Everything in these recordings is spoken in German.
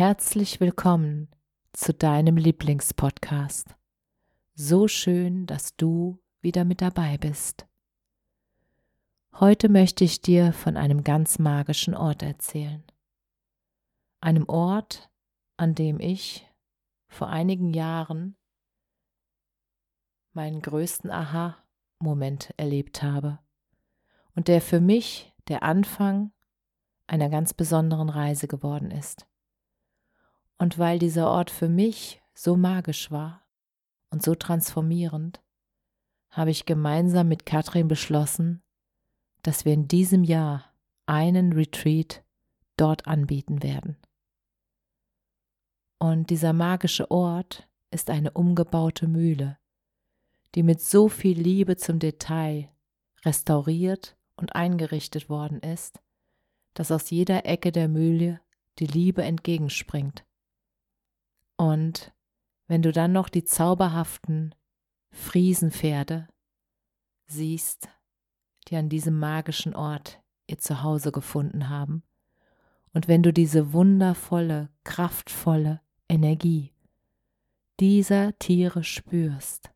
Herzlich willkommen zu deinem Lieblingspodcast. So schön, dass du wieder mit dabei bist. Heute möchte ich dir von einem ganz magischen Ort erzählen. Einem Ort, an dem ich vor einigen Jahren meinen größten Aha-Moment erlebt habe und der für mich der Anfang einer ganz besonderen Reise geworden ist. Und weil dieser Ort für mich so magisch war und so transformierend, habe ich gemeinsam mit Katrin beschlossen, dass wir in diesem Jahr einen Retreat dort anbieten werden. Und dieser magische Ort ist eine umgebaute Mühle, die mit so viel Liebe zum Detail restauriert und eingerichtet worden ist, dass aus jeder Ecke der Mühle die Liebe entgegenspringt und wenn du dann noch die zauberhaften Friesenpferde siehst, die an diesem magischen Ort ihr Zuhause gefunden haben, und wenn du diese wundervolle, kraftvolle Energie dieser Tiere spürst,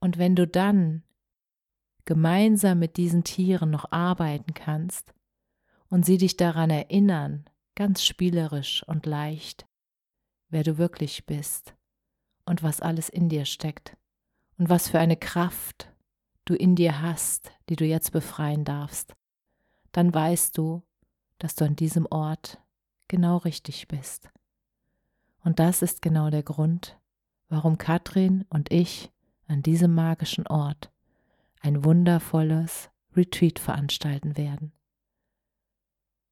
und wenn du dann gemeinsam mit diesen Tieren noch arbeiten kannst und sie dich daran erinnern, ganz spielerisch und leicht, wer du wirklich bist und was alles in dir steckt und was für eine Kraft du in dir hast, die du jetzt befreien darfst, dann weißt du, dass du an diesem Ort genau richtig bist. Und das ist genau der Grund, warum Katrin und ich an diesem magischen Ort ein wundervolles Retreat veranstalten werden.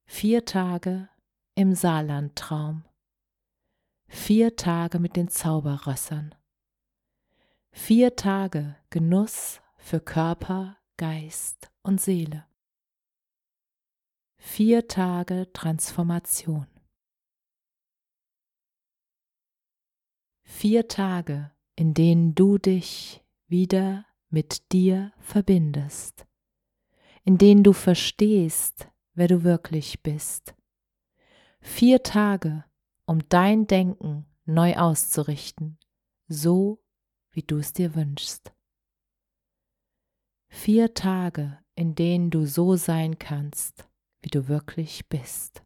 Vier Tage im Saarlandtraum. Vier Tage mit den Zauberrössern. Vier Tage Genuss für Körper, Geist und Seele. Vier Tage Transformation. Vier Tage, in denen du dich wieder mit dir verbindest, in denen du verstehst, wer du wirklich bist Vier Tage, um dein Denken neu auszurichten, so wie du es dir wünschst. Vier Tage, in denen du so sein kannst, wie du wirklich bist.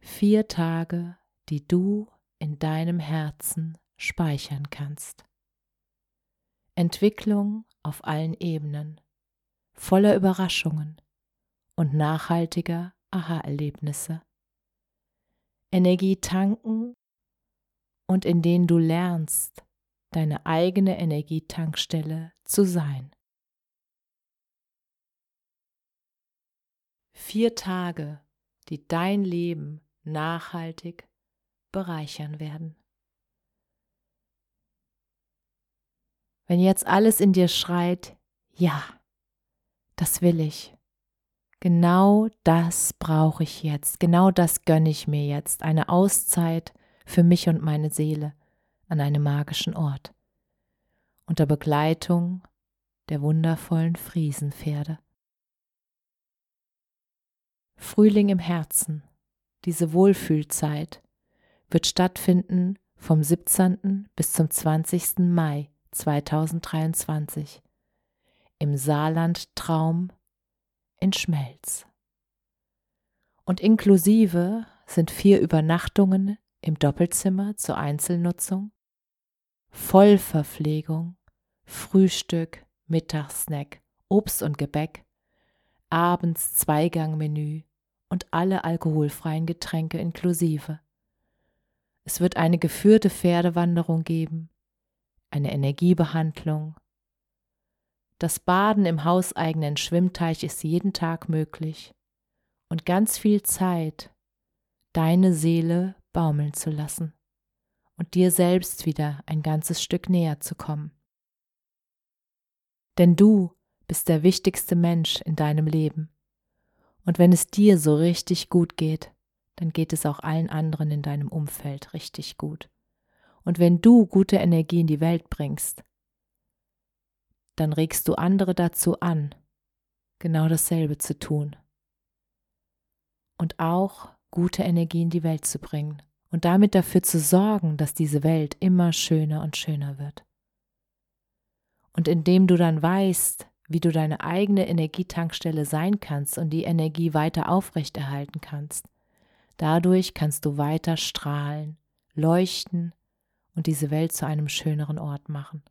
Vier Tage, die du in deinem Herzen speichern kannst. Entwicklung auf allen Ebenen, voller Überraschungen und nachhaltiger Aha-Erlebnisse. Energie tanken und in denen du lernst, deine eigene Energietankstelle zu sein. Vier Tage, die dein Leben nachhaltig bereichern werden. Wenn jetzt alles in dir schreit, ja, das will ich, Genau das brauche ich jetzt, genau das gönne ich mir jetzt, eine Auszeit für mich und meine Seele an einem magischen Ort, unter Begleitung der wundervollen Friesenpferde. Frühling im Herzen, diese Wohlfühlzeit, wird stattfinden vom 17. bis zum 20. Mai 2023 im Saarland Traum in Schmelz. Und inklusive sind vier Übernachtungen im Doppelzimmer zur Einzelnutzung, Vollverpflegung, Frühstück, Mittagssnack, Obst und Gebäck, abends Zweigangmenü und alle alkoholfreien Getränke inklusive. Es wird eine geführte Pferdewanderung geben, eine Energiebehandlung. Das Baden im hauseigenen Schwimmteich ist jeden Tag möglich und ganz viel Zeit, deine Seele baumeln zu lassen und dir selbst wieder ein ganzes Stück näher zu kommen. Denn du bist der wichtigste Mensch in deinem Leben. Und wenn es dir so richtig gut geht, dann geht es auch allen anderen in deinem Umfeld richtig gut. Und wenn du gute Energie in die Welt bringst, dann regst du andere dazu an, genau dasselbe zu tun. Und auch gute Energie in die Welt zu bringen und damit dafür zu sorgen, dass diese Welt immer schöner und schöner wird. Und indem du dann weißt, wie du deine eigene Energietankstelle sein kannst und die Energie weiter aufrechterhalten kannst, dadurch kannst du weiter strahlen, leuchten und diese Welt zu einem schöneren Ort machen.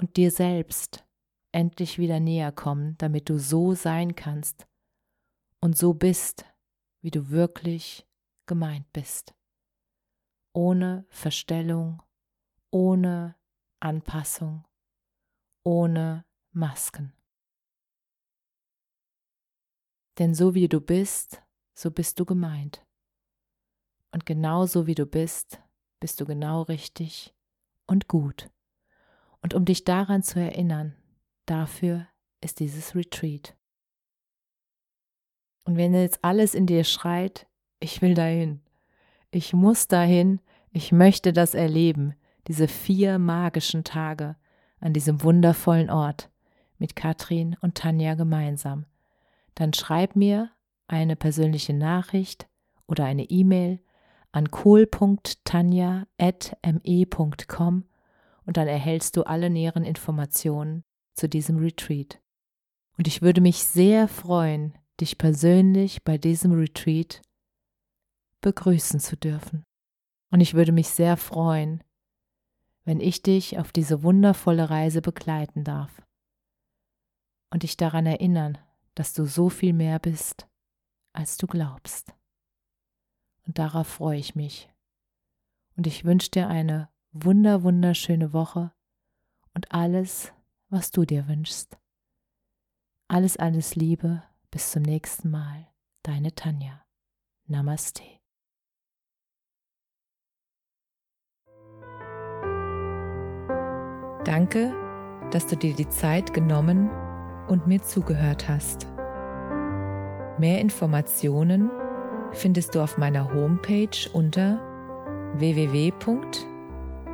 Und dir selbst endlich wieder näher kommen, damit du so sein kannst und so bist, wie du wirklich gemeint bist. Ohne Verstellung, ohne Anpassung, ohne Masken. Denn so wie du bist, so bist du gemeint. Und genau so wie du bist, bist du genau richtig und gut. Und um dich daran zu erinnern, dafür ist dieses Retreat. Und wenn jetzt alles in dir schreit, ich will dahin, ich muss dahin, ich möchte das erleben, diese vier magischen Tage an diesem wundervollen Ort mit Katrin und Tanja gemeinsam, dann schreib mir eine persönliche Nachricht oder eine E-Mail an kohl.tanja.me.com und dann erhältst du alle näheren Informationen zu diesem Retreat. Und ich würde mich sehr freuen, dich persönlich bei diesem Retreat begrüßen zu dürfen. Und ich würde mich sehr freuen, wenn ich dich auf diese wundervolle Reise begleiten darf und dich daran erinnern, dass du so viel mehr bist, als du glaubst. Und darauf freue ich mich. Und ich wünsche dir eine wunder, wunderschöne Woche und alles, was du dir wünschst. Alles, alles Liebe bis zum nächsten Mal, deine Tanja. Namaste. Danke, dass du dir die Zeit genommen und mir zugehört hast. Mehr Informationen findest du auf meiner Homepage unter